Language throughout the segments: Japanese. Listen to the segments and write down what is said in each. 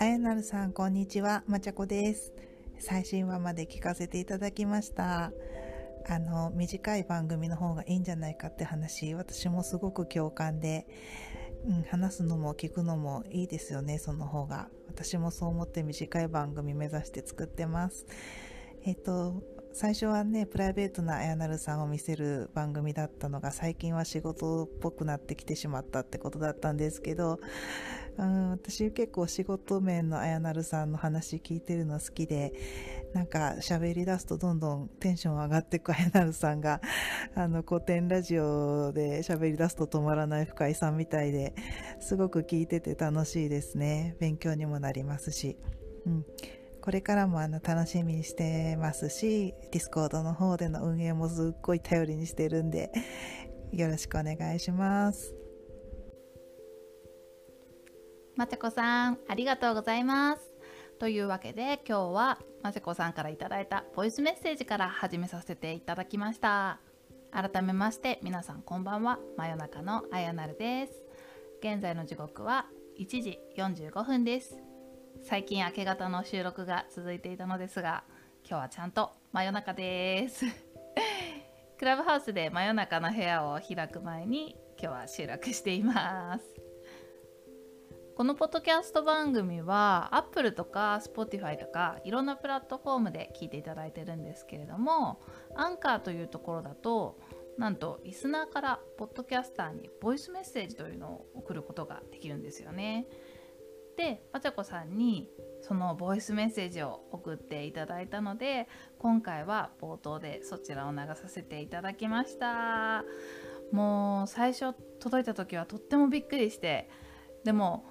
あやなるさんこんにちは。まちゃこです。最新話まで聞かせていただきました。あの短い番組の方がいいんじゃないかって話私もすごく共感で、うん、話すのも聞くのもいいですよねその方が。私もそう思って短い番組目指して作ってます。えっと最初はねプライベートなあやなるさんを見せる番組だったのが最近は仕事っぽくなってきてしまったってことだったんですけど、うん、私結構仕事面のあやなるさんの話聞いてるの好きでなんか喋り出すとどんどんテンション上がっていくあやなるさんがあのコテンラジオで喋り出すと止まらない深井さんみたいですごく聞いてて楽しいですね勉強にもなりますし。うんこれからもあの楽しみにしてますし、 Discord の方での運営もすっごい頼りにしてるんで、よろしくお願いします。まちこさん、ありがとうございます。というわけで今日はまちこさんから頂いたボイスメッセージから始めさせていただきました。改めまして皆さんこんばんは。真夜中のあやなるです。現在の時刻は1時45分です。最近明け方の収録が続いていたのですが今日はちゃんと真夜中です クラブハウスで真夜中の部屋を開く前に今日は収録していますこのポッドキャスト番組は Apple とか Spotify とかいろんなプラットフォームで聞いていただいてるんですけれどもアンカーというところだとなんとリスナーからポッドキャスターにボイスメッセージというのを送ることができるんですよね。でまちゃこさんにそのボイスメッセージを送っていただいたので今回は冒頭でそちらを流させていただきました。もう最初届いた時はとってもびっくりしてでも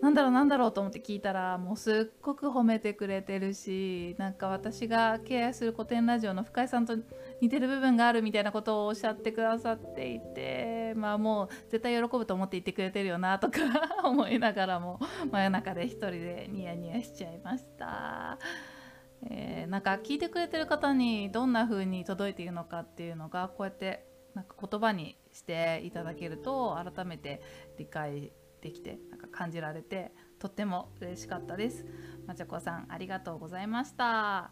なんだろうなんだろうと思って聞いたらもうすっごく褒めてくれてるしなんか私が敬愛する古典ラジオの深井さんと似てる部分があるみたいなことをおっしゃってくださっていてまあもう絶対喜ぶと思って言ってくれてるよなとか 思いながらも真夜中で一人でニヤニヤしちゃいました。えー、なんか聞いてくれてる方にどんな風に届いているのかっていうのがこうやってなんか言葉にしていただけると改めて理解できてなんか感じられてとっても嬉しかったですまちゃこさんありがとうございました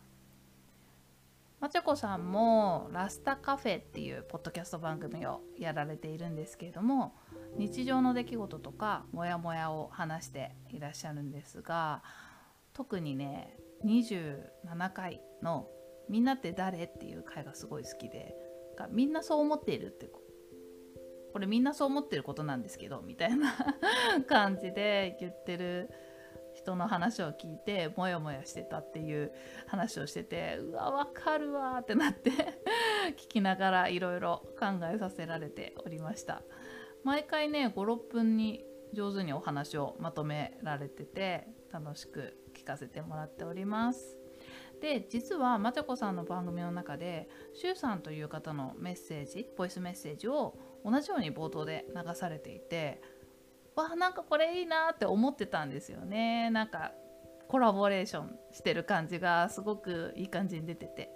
まちゃこさんもラスタカフェっていうポッドキャスト番組をやられているんですけれども日常の出来事とかモヤモヤを話していらっしゃるんですが特にね27回の「みんなって誰?」っていう回がすごい好きでみんなそう思っているってこれみんなそう思ってることなんですけどみたいな 感じで言ってる人の話を聞いてモヤモヤしてたっていう話をしててうわ分かるわってなって 聞きながらいろいろ考えさせられておりました。毎回ね56分に上手にお話をまとめられてて楽しく聞かせてもらっております。で実はまちゃこさんの番組の中でしゅうさんという方のメッセージボイスメッセージを同じように冒頭で流されていてわあなんかこれいいなって思ってたんですよね。なんかコラボレーションしてる感じがすごくいい感じに出てて。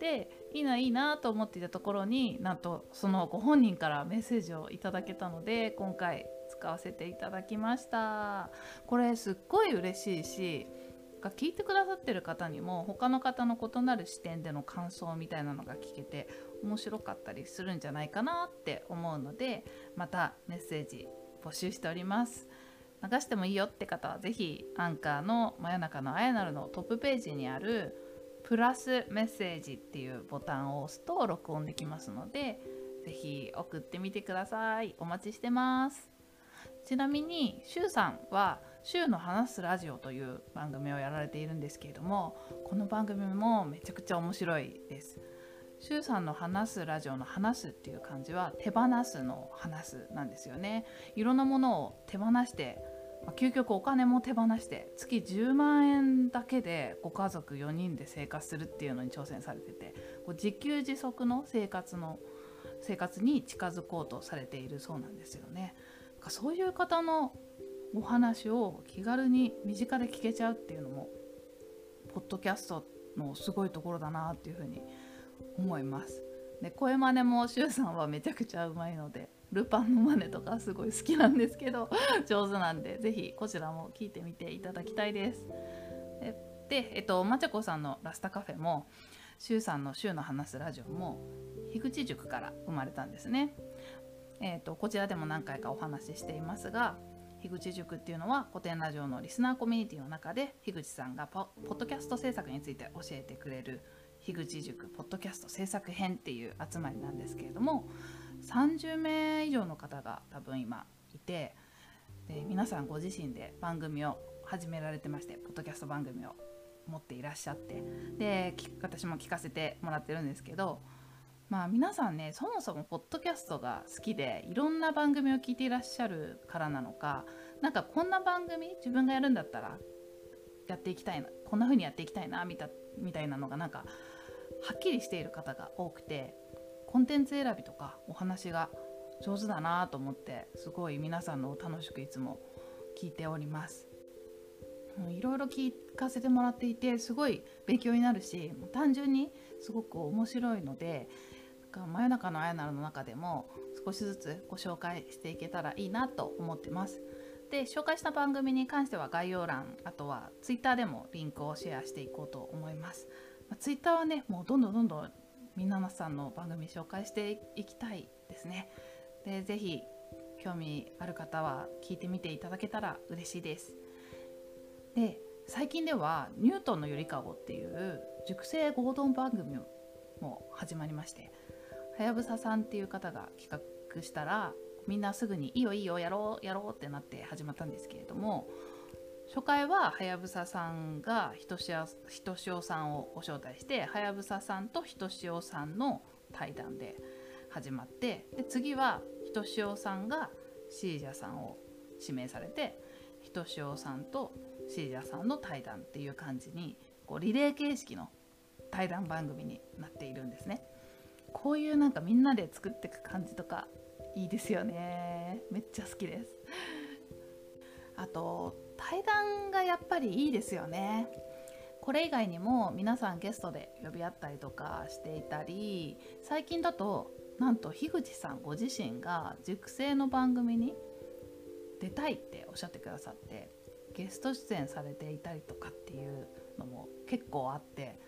でいいないいなと思っていたところになんとそのご本人からメッセージをいただけたので今回使わせていただきました。これすっごい嬉しいしが聞いてくださってる方にも他の方の異なる視点での感想みたいなのが聞けて面白かったりするんじゃないかなって思うのでまたメッセージ募集しております。流してもいいよって方は是非アンカーの真夜中のあやなるのトップページにあるプラスメッセージっていうボタンを押すと録音できますので是非送ってみてください。お待ちしてます。ちなみにしゅうさんは週の話すラジオという番組をやられているんですけれどもこの番組もめちゃくちゃ面白いですシュウさんの話すラジオの話すっていう感じは手放すの話すなんですよねいろんなものを手放して、究極お金も手放して月10万円だけでご家族4人で生活するっていうのに挑戦されててこう自給自足の生活の生活に近づこうとされているそうなんですよね。そういう方のお話を気軽に身近で聞けちゃうっていうのもポッドキャストのすごいところだなっていうふうに思います。で声真似もしゅうさんはめちゃくちゃうまいのでルパンの真似とかすごい好きなんですけど 上手なんでぜひこちらも聞いてみていただきたいです。で、えっと、まちゃこさんのラスタカフェもしゅうさんの「週の話すラジオ」も樋口塾から生まれたんですね。えーと、こちらでも何回かお話ししていますが樋口塾っていうのは古典ラジオのリスナーコミュニティの中で樋口さんがポッドキャスト制作について教えてくれる樋口塾ポッドキャスト制作編っていう集まりなんですけれども30名以上の方が多分今いてで皆さんご自身で番組を始められてましてポッドキャスト番組を持っていらっしゃってで私も聞かせてもらってるんですけどまあ皆さんねそもそもポッドキャストが好きでいろんな番組を聞いていらっしゃるからなのかなんかこんな番組自分がやるんだったらやっていきたいなこんな風にやっていきたいなみたみたいなのがなんかはっきりしている方が多くてコンテンツ選びとかお話が上手だなと思ってすごい皆さんのを楽しくいつも聞いております。いろいろ聞かせてもらっていてすごい勉強になるし単純にすごく面白いので真夜中のあやなるの中でも少しずつご紹介していけたらいいなと思ってます。で紹介した番組に関しては概要欄あとは Twitter でもリンクをシェアしていこうと思います。まあ、Twitter はねもうどんどんどんどんみんなさんの番組紹介していきたいですね。でぜひ興味ある方は聞いてみていただけたら嬉しいです。で最近では「ニュートンのゆりかご」っていう熟成合同番組も始まりましてはやぶささんっていう方が企画したらみんなすぐに「いいよいいよやろうやろう」ってなって始まったんですけれども初回ははやぶささんがひとしおさんをご招待してはやぶささんとひとしおさんの対談で始まってで次はひとしおさんがシージャさんを指名されてひとしおさんとシージャさんの対談っていう感じにこうリレー形式の対談番組になっているんですね。こういうなんかみんなで作っていく感じとかいいですよね。めっちゃ好きです。あと対談がやっぱりいいですよね。これ以外にも皆さんゲストで呼び合ったりとかしていたり最近だとなんと樋口さんご自身が熟成の番組に出たいっておっしゃってくださってゲスト出演されていたりとかっていうのも結構あって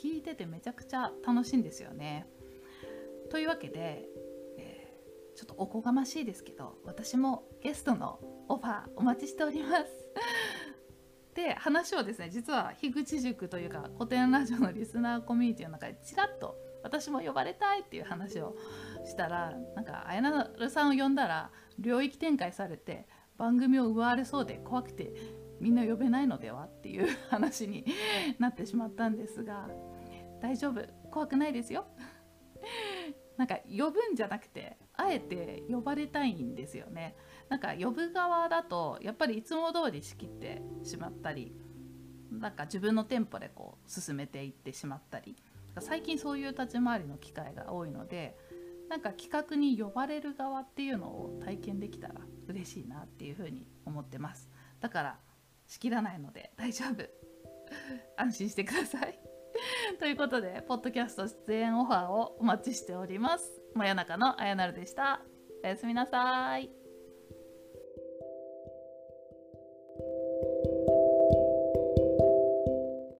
聞いててめちゃくちゃ楽しいんですよね。というわけで、えー、ちょっとおこがましいですけど私もゲストのオファーお待ちしております。で話をですね実は樋口塾というか古典ラジオのリスナーコミュニティの中でちらっと私も呼ばれたいっていう話をしたらなんか綾菜さんを呼んだら領域展開されて番組を奪われそうで怖くてみんな呼べないのではっていう話に なってしまったんですが大丈夫？怖くないですよなんか呼ぶんじゃなくてあえて呼ばれたいんですよね。なんか呼ぶ側だとやっぱりいつも通り仕切ってしまったりなんか自分のテンポでこう進めていってしまったり最近そういう立ち回りの機会が多いのでなんか企画に呼ばれる側っていうのを体験できたら嬉しいなっていうふうに思ってます。だから仕切らないので大丈夫。安心してください。ということでポッドキャスト出演オファーをお待ちしております。真夜中のあやなるでした。おやすみなさい。